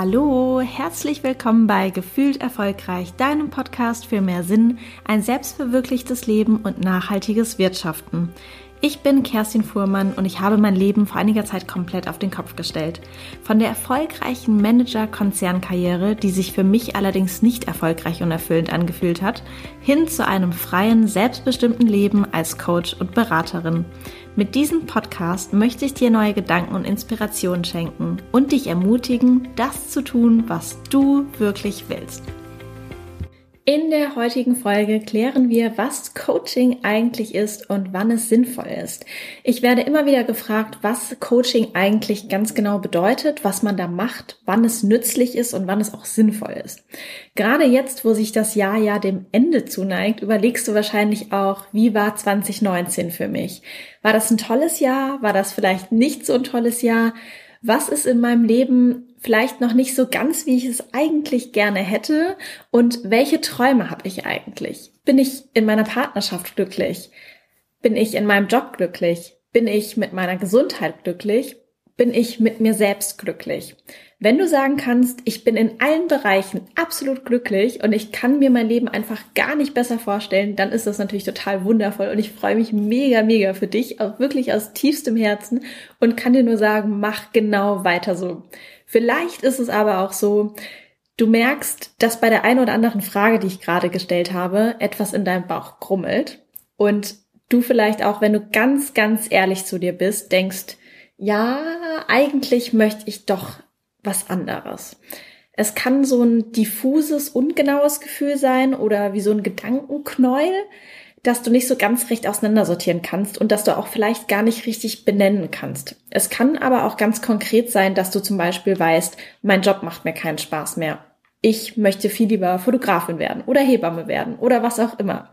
Hallo, herzlich willkommen bei Gefühlt Erfolgreich, deinem Podcast für mehr Sinn, ein selbstverwirklichtes Leben und nachhaltiges Wirtschaften. Ich bin Kerstin Fuhrmann und ich habe mein Leben vor einiger Zeit komplett auf den Kopf gestellt. Von der erfolgreichen Manager-Konzernkarriere, die sich für mich allerdings nicht erfolgreich und erfüllend angefühlt hat, hin zu einem freien, selbstbestimmten Leben als Coach und Beraterin. Mit diesem Podcast möchte ich dir neue Gedanken und Inspirationen schenken und dich ermutigen, das zu tun, was du wirklich willst. In der heutigen Folge klären wir, was Coaching eigentlich ist und wann es sinnvoll ist. Ich werde immer wieder gefragt, was Coaching eigentlich ganz genau bedeutet, was man da macht, wann es nützlich ist und wann es auch sinnvoll ist. Gerade jetzt, wo sich das Jahr ja dem Ende zuneigt, überlegst du wahrscheinlich auch, wie war 2019 für mich? War das ein tolles Jahr? War das vielleicht nicht so ein tolles Jahr? Was ist in meinem Leben vielleicht noch nicht so ganz, wie ich es eigentlich gerne hätte und welche Träume habe ich eigentlich? Bin ich in meiner Partnerschaft glücklich? Bin ich in meinem Job glücklich? Bin ich mit meiner Gesundheit glücklich? Bin ich mit mir selbst glücklich? Wenn du sagen kannst, ich bin in allen Bereichen absolut glücklich und ich kann mir mein Leben einfach gar nicht besser vorstellen, dann ist das natürlich total wundervoll und ich freue mich mega, mega für dich, auch wirklich aus tiefstem Herzen und kann dir nur sagen, mach genau weiter so. Vielleicht ist es aber auch so, du merkst, dass bei der einen oder anderen Frage, die ich gerade gestellt habe, etwas in deinem Bauch grummelt und du vielleicht auch, wenn du ganz, ganz ehrlich zu dir bist, denkst, ja, eigentlich möchte ich doch was anderes. Es kann so ein diffuses, ungenaues Gefühl sein oder wie so ein Gedankenknäuel, dass du nicht so ganz recht auseinandersortieren kannst und dass du auch vielleicht gar nicht richtig benennen kannst. Es kann aber auch ganz konkret sein, dass du zum Beispiel weißt, mein Job macht mir keinen Spaß mehr. Ich möchte viel lieber Fotografin werden oder Hebamme werden oder was auch immer.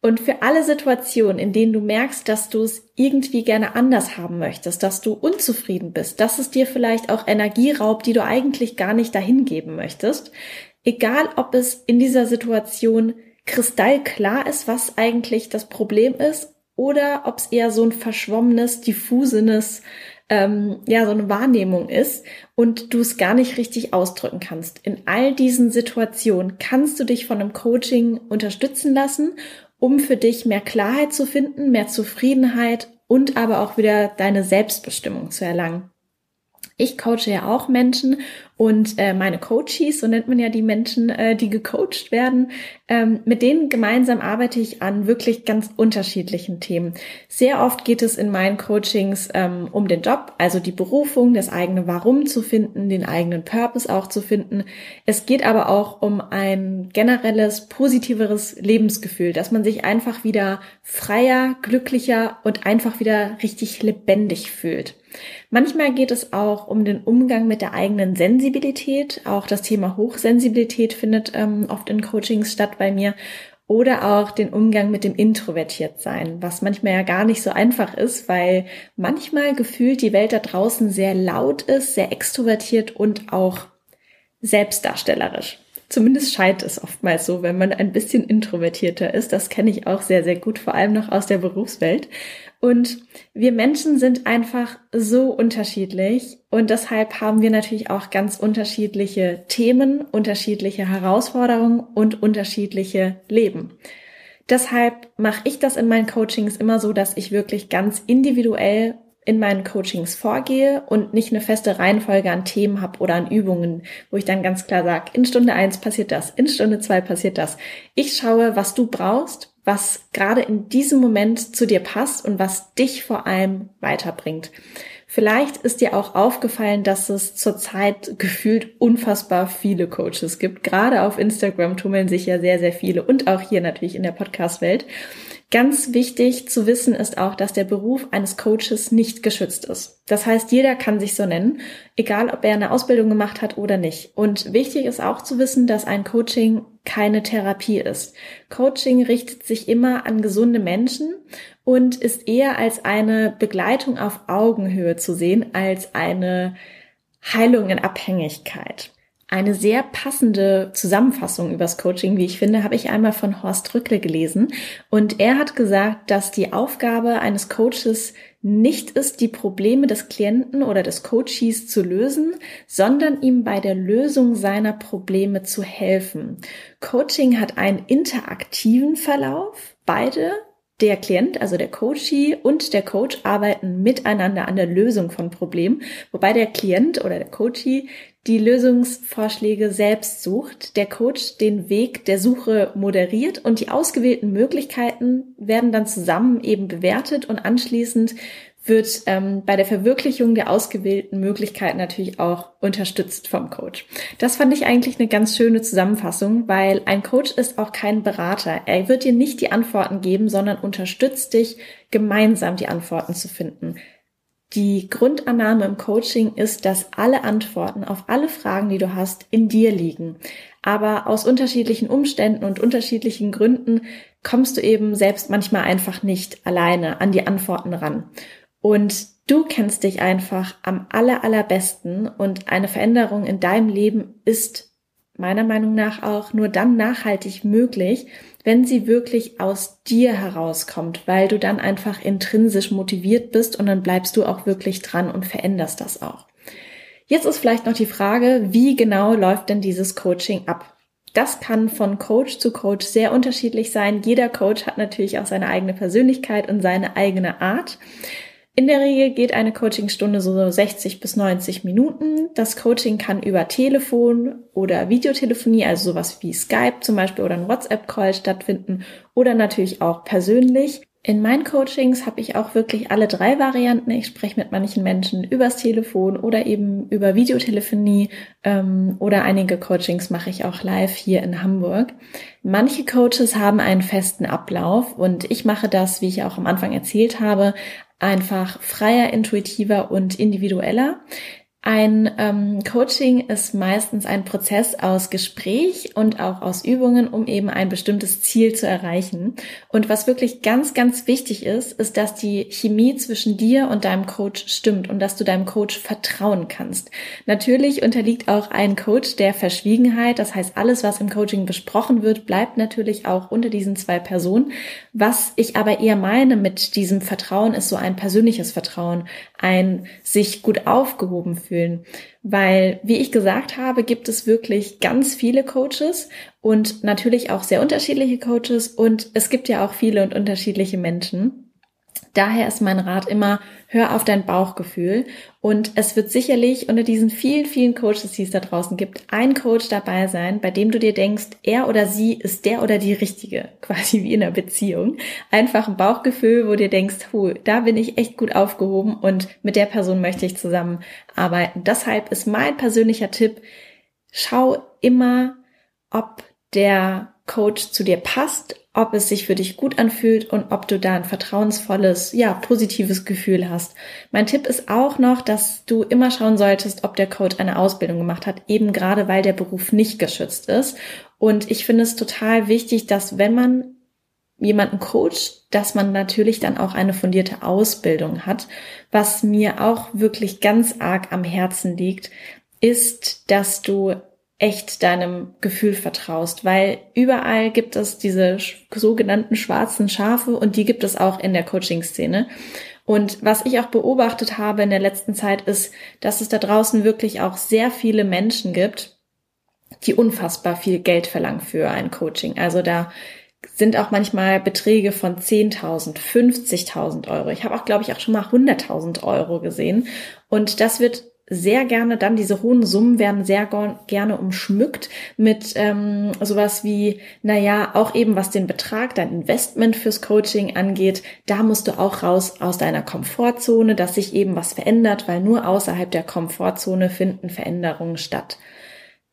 Und für alle Situationen, in denen du merkst, dass du es irgendwie gerne anders haben möchtest, dass du unzufrieden bist, dass es dir vielleicht auch Energie raubt, die du eigentlich gar nicht dahin geben möchtest, egal ob es in dieser Situation kristallklar ist, was eigentlich das Problem ist, oder ob es eher so ein verschwommenes, diffusenes, ähm, ja, so eine Wahrnehmung ist und du es gar nicht richtig ausdrücken kannst. In all diesen Situationen kannst du dich von einem Coaching unterstützen lassen, um für dich mehr Klarheit zu finden, mehr Zufriedenheit und aber auch wieder deine Selbstbestimmung zu erlangen. Ich coache ja auch Menschen und äh, meine Coaches, so nennt man ja die Menschen, äh, die gecoacht werden, ähm, mit denen gemeinsam arbeite ich an wirklich ganz unterschiedlichen Themen. Sehr oft geht es in meinen Coachings ähm, um den Job, also die Berufung, das eigene Warum zu finden, den eigenen Purpose auch zu finden. Es geht aber auch um ein generelles, positiveres Lebensgefühl, dass man sich einfach wieder freier, glücklicher und einfach wieder richtig lebendig fühlt. Manchmal geht es auch um den Umgang mit der eigenen Sensibilität. Auch das Thema Hochsensibilität findet ähm, oft in Coachings statt bei mir. Oder auch den Umgang mit dem Introvertiertsein, was manchmal ja gar nicht so einfach ist, weil manchmal gefühlt die Welt da draußen sehr laut ist, sehr extrovertiert und auch selbstdarstellerisch. Zumindest scheint es oftmals so, wenn man ein bisschen introvertierter ist. Das kenne ich auch sehr, sehr gut, vor allem noch aus der Berufswelt. Und wir Menschen sind einfach so unterschiedlich und deshalb haben wir natürlich auch ganz unterschiedliche Themen, unterschiedliche Herausforderungen und unterschiedliche Leben. Deshalb mache ich das in meinen Coachings immer so, dass ich wirklich ganz individuell in meinen Coachings vorgehe und nicht eine feste Reihenfolge an Themen habe oder an Übungen, wo ich dann ganz klar sage, in Stunde eins passiert das, in Stunde zwei passiert das. Ich schaue, was du brauchst, was gerade in diesem Moment zu dir passt und was dich vor allem weiterbringt. Vielleicht ist dir auch aufgefallen, dass es zurzeit gefühlt unfassbar viele Coaches gibt. Gerade auf Instagram tummeln sich ja sehr, sehr viele und auch hier natürlich in der Podcast-Welt. Ganz wichtig zu wissen ist auch, dass der Beruf eines Coaches nicht geschützt ist. Das heißt, jeder kann sich so nennen, egal ob er eine Ausbildung gemacht hat oder nicht. Und wichtig ist auch zu wissen, dass ein Coaching keine Therapie ist. Coaching richtet sich immer an gesunde Menschen und ist eher als eine Begleitung auf Augenhöhe zu sehen, als eine Heilung in Abhängigkeit. Eine sehr passende Zusammenfassung übers Coaching, wie ich finde, habe ich einmal von Horst Rückle gelesen. Und er hat gesagt, dass die Aufgabe eines Coaches nicht ist, die Probleme des Klienten oder des Coaches zu lösen, sondern ihm bei der Lösung seiner Probleme zu helfen. Coaching hat einen interaktiven Verlauf. Beide der Klient, also der Coachee und der Coach arbeiten miteinander an der Lösung von Problemen, wobei der Klient oder der Coachee die Lösungsvorschläge selbst sucht, der Coach den Weg der Suche moderiert und die ausgewählten Möglichkeiten werden dann zusammen eben bewertet und anschließend wird ähm, bei der Verwirklichung der ausgewählten Möglichkeiten natürlich auch unterstützt vom Coach. Das fand ich eigentlich eine ganz schöne Zusammenfassung, weil ein Coach ist auch kein Berater. Er wird dir nicht die Antworten geben, sondern unterstützt dich, gemeinsam die Antworten zu finden. Die Grundannahme im Coaching ist, dass alle Antworten auf alle Fragen, die du hast, in dir liegen. Aber aus unterschiedlichen Umständen und unterschiedlichen Gründen kommst du eben selbst manchmal einfach nicht alleine an die Antworten ran. Und du kennst dich einfach am aller, allerbesten und eine Veränderung in deinem Leben ist meiner Meinung nach auch nur dann nachhaltig möglich, wenn sie wirklich aus dir herauskommt, weil du dann einfach intrinsisch motiviert bist und dann bleibst du auch wirklich dran und veränderst das auch. Jetzt ist vielleicht noch die Frage, wie genau läuft denn dieses Coaching ab? Das kann von Coach zu Coach sehr unterschiedlich sein. Jeder Coach hat natürlich auch seine eigene Persönlichkeit und seine eigene Art. In der Regel geht eine Coachingstunde so 60 bis 90 Minuten. Das Coaching kann über Telefon oder Videotelefonie, also sowas wie Skype zum Beispiel oder ein WhatsApp-Call stattfinden oder natürlich auch persönlich. In meinen Coachings habe ich auch wirklich alle drei Varianten. Ich spreche mit manchen Menschen übers Telefon oder eben über Videotelefonie ähm, oder einige Coachings mache ich auch live hier in Hamburg. Manche Coaches haben einen festen Ablauf und ich mache das, wie ich auch am Anfang erzählt habe, einfach freier, intuitiver und individueller. Ein ähm, Coaching ist meistens ein Prozess aus Gespräch und auch aus Übungen, um eben ein bestimmtes Ziel zu erreichen. Und was wirklich ganz, ganz wichtig ist, ist, dass die Chemie zwischen dir und deinem Coach stimmt und dass du deinem Coach vertrauen kannst. Natürlich unterliegt auch ein Coach der Verschwiegenheit. Das heißt, alles, was im Coaching besprochen wird, bleibt natürlich auch unter diesen zwei Personen. Was ich aber eher meine mit diesem Vertrauen, ist so ein persönliches Vertrauen, ein sich gut aufgehoben fühlen fühlen. Weil, wie ich gesagt habe, gibt es wirklich ganz viele Coaches und natürlich auch sehr unterschiedliche Coaches und es gibt ja auch viele und unterschiedliche Menschen. Daher ist mein Rat immer, hör auf dein Bauchgefühl. Und es wird sicherlich unter diesen vielen, vielen Coaches, die es da draußen gibt, ein Coach dabei sein, bei dem du dir denkst, er oder sie ist der oder die Richtige, quasi wie in einer Beziehung. Einfach ein Bauchgefühl, wo dir denkst, hu, da bin ich echt gut aufgehoben und mit der Person möchte ich zusammenarbeiten. Deshalb ist mein persönlicher Tipp, schau immer, ob der Coach zu dir passt, ob es sich für dich gut anfühlt und ob du da ein vertrauensvolles, ja, positives Gefühl hast. Mein Tipp ist auch noch, dass du immer schauen solltest, ob der Coach eine Ausbildung gemacht hat, eben gerade weil der Beruf nicht geschützt ist. Und ich finde es total wichtig, dass wenn man jemanden coacht, dass man natürlich dann auch eine fundierte Ausbildung hat. Was mir auch wirklich ganz arg am Herzen liegt, ist, dass du echt deinem Gefühl vertraust, weil überall gibt es diese sogenannten schwarzen Schafe und die gibt es auch in der Coaching-Szene. Und was ich auch beobachtet habe in der letzten Zeit ist, dass es da draußen wirklich auch sehr viele Menschen gibt, die unfassbar viel Geld verlangen für ein Coaching. Also da sind auch manchmal Beträge von 10.000, 50.000 Euro. Ich habe auch, glaube ich, auch schon mal 100.000 Euro gesehen. Und das wird sehr gerne dann, diese hohen Summen werden sehr gerne umschmückt mit ähm, sowas wie, naja, auch eben was den Betrag, dein Investment fürs Coaching angeht, da musst du auch raus aus deiner Komfortzone, dass sich eben was verändert, weil nur außerhalb der Komfortzone finden Veränderungen statt.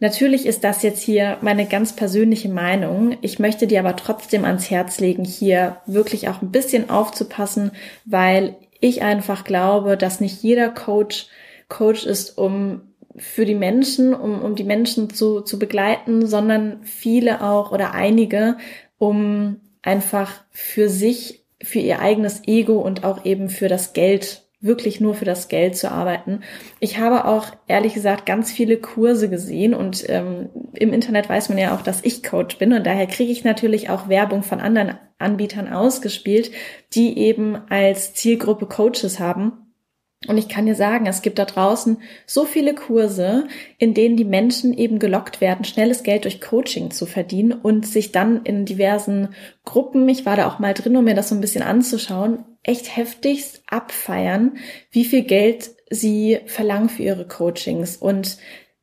Natürlich ist das jetzt hier meine ganz persönliche Meinung. Ich möchte dir aber trotzdem ans Herz legen, hier wirklich auch ein bisschen aufzupassen, weil ich einfach glaube, dass nicht jeder Coach Coach ist, um für die Menschen, um, um die Menschen zu, zu begleiten, sondern viele auch oder einige, um einfach für sich, für ihr eigenes Ego und auch eben für das Geld wirklich nur für das Geld zu arbeiten. Ich habe auch ehrlich gesagt ganz viele Kurse gesehen und ähm, im Internet weiß man ja auch, dass ich Coach bin und daher kriege ich natürlich auch Werbung von anderen Anbietern ausgespielt, die eben als Zielgruppe Coaches haben. Und ich kann dir sagen, es gibt da draußen so viele Kurse, in denen die Menschen eben gelockt werden, schnelles Geld durch Coaching zu verdienen und sich dann in diversen Gruppen, ich war da auch mal drin, um mir das so ein bisschen anzuschauen, echt heftigst abfeiern, wie viel Geld sie verlangen für ihre Coachings. Und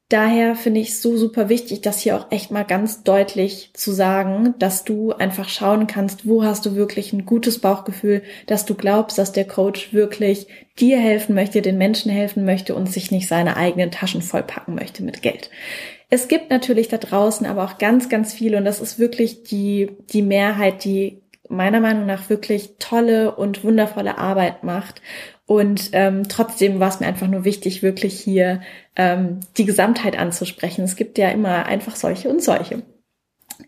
daher finde ich es so super wichtig, das hier auch echt mal ganz deutlich zu sagen, dass du einfach schauen kannst, wo hast du wirklich ein gutes Bauchgefühl, dass du glaubst, dass der Coach wirklich dir helfen möchte, den Menschen helfen möchte und sich nicht seine eigenen Taschen vollpacken möchte mit Geld. Es gibt natürlich da draußen aber auch ganz, ganz viele und das ist wirklich die, die Mehrheit, die meiner Meinung nach wirklich tolle und wundervolle Arbeit macht. Und ähm, trotzdem war es mir einfach nur wichtig, wirklich hier ähm, die Gesamtheit anzusprechen. Es gibt ja immer einfach solche und solche.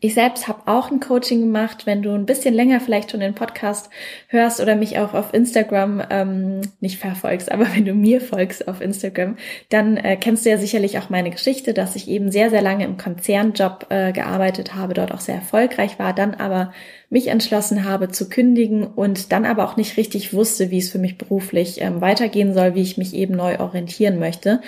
Ich selbst habe auch ein Coaching gemacht. Wenn du ein bisschen länger vielleicht schon den Podcast hörst oder mich auch auf Instagram ähm, nicht verfolgst, aber wenn du mir folgst auf Instagram, dann äh, kennst du ja sicherlich auch meine Geschichte, dass ich eben sehr, sehr lange im Konzernjob äh, gearbeitet habe, dort auch sehr erfolgreich war, dann aber mich entschlossen habe zu kündigen und dann aber auch nicht richtig wusste, wie es für mich beruflich ähm, weitergehen soll, wie ich mich eben neu orientieren möchte.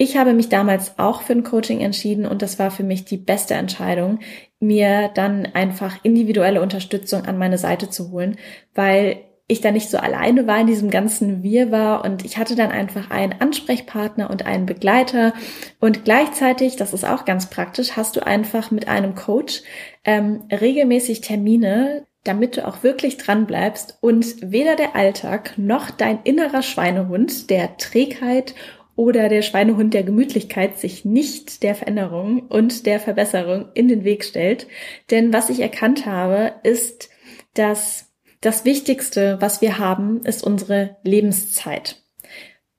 Ich habe mich damals auch für ein Coaching entschieden und das war für mich die beste Entscheidung, mir dann einfach individuelle Unterstützung an meine Seite zu holen, weil ich da nicht so alleine war in diesem ganzen Wirrwarr und ich hatte dann einfach einen Ansprechpartner und einen Begleiter. Und gleichzeitig, das ist auch ganz praktisch, hast du einfach mit einem Coach ähm, regelmäßig Termine, damit du auch wirklich dran bleibst. Und weder der Alltag noch dein innerer Schweinehund der Trägheit oder der Schweinehund der Gemütlichkeit sich nicht der Veränderung und der Verbesserung in den Weg stellt. Denn was ich erkannt habe, ist, dass das Wichtigste, was wir haben, ist unsere Lebenszeit.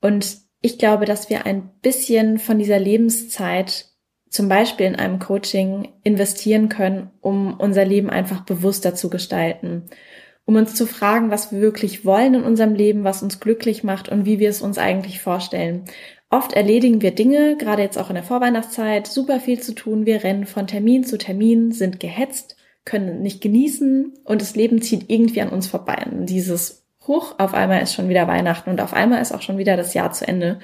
Und ich glaube, dass wir ein bisschen von dieser Lebenszeit zum Beispiel in einem Coaching investieren können, um unser Leben einfach bewusster zu gestalten um uns zu fragen, was wir wirklich wollen in unserem Leben, was uns glücklich macht und wie wir es uns eigentlich vorstellen. Oft erledigen wir Dinge, gerade jetzt auch in der Vorweihnachtszeit, super viel zu tun. Wir rennen von Termin zu Termin, sind gehetzt, können nicht genießen und das Leben zieht irgendwie an uns vorbei. Und dieses Hoch, auf einmal ist schon wieder Weihnachten und auf einmal ist auch schon wieder das Jahr zu Ende.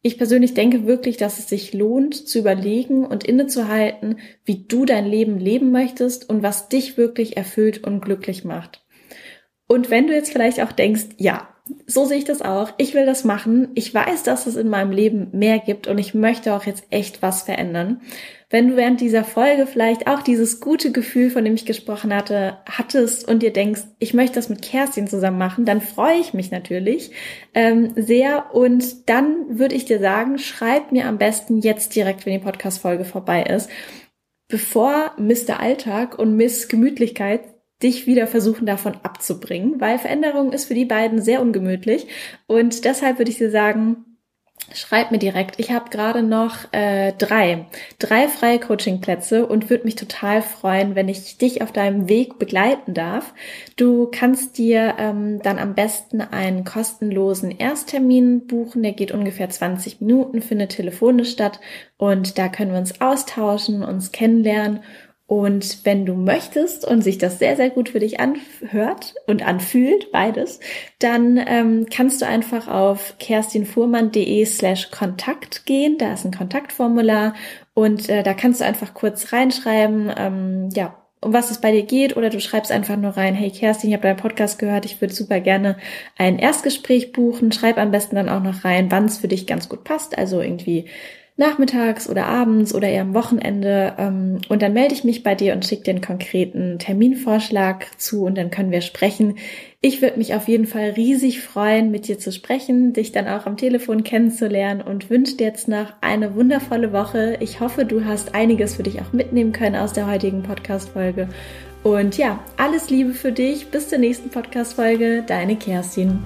Ich persönlich denke wirklich, dass es sich lohnt, zu überlegen und innezuhalten, wie du dein Leben leben möchtest und was dich wirklich erfüllt und glücklich macht. Und wenn du jetzt vielleicht auch denkst, ja, so sehe ich das auch, ich will das machen, ich weiß, dass es in meinem Leben mehr gibt und ich möchte auch jetzt echt was verändern. Wenn du während dieser Folge vielleicht auch dieses gute Gefühl, von dem ich gesprochen hatte, hattest und dir denkst, ich möchte das mit Kerstin zusammen machen, dann freue ich mich natürlich ähm, sehr und dann würde ich dir sagen, schreib mir am besten jetzt direkt, wenn die Podcast-Folge vorbei ist, bevor Mr. Alltag und Miss Gemütlichkeit dich wieder versuchen davon abzubringen, weil Veränderung ist für die beiden sehr ungemütlich. Und deshalb würde ich dir sagen, schreib mir direkt. Ich habe gerade noch äh, drei, drei freie Coachingplätze und würde mich total freuen, wenn ich dich auf deinem Weg begleiten darf. Du kannst dir ähm, dann am besten einen kostenlosen Ersttermin buchen. Der geht ungefähr 20 Minuten, findet telefonisch statt und da können wir uns austauschen, uns kennenlernen und wenn du möchtest und sich das sehr, sehr gut für dich anhört und anfühlt, beides, dann ähm, kannst du einfach auf kerstinfuhrmann.de slash Kontakt gehen. Da ist ein Kontaktformular und äh, da kannst du einfach kurz reinschreiben, ähm, ja, um was es bei dir geht oder du schreibst einfach nur rein, hey Kerstin, ich habe deinen Podcast gehört, ich würde super gerne ein Erstgespräch buchen. Schreib am besten dann auch noch rein, wann es für dich ganz gut passt. Also irgendwie nachmittags oder abends oder eher am Wochenende. Ähm, und dann melde ich mich bei dir und schicke dir einen konkreten Terminvorschlag zu und dann können wir sprechen. Ich würde mich auf jeden Fall riesig freuen, mit dir zu sprechen, dich dann auch am Telefon kennenzulernen und wünsche dir jetzt noch eine wundervolle Woche. Ich hoffe, du hast einiges für dich auch mitnehmen können aus der heutigen Podcast-Folge. Und ja, alles Liebe für dich. Bis zur nächsten Podcast-Folge. Deine Kerstin.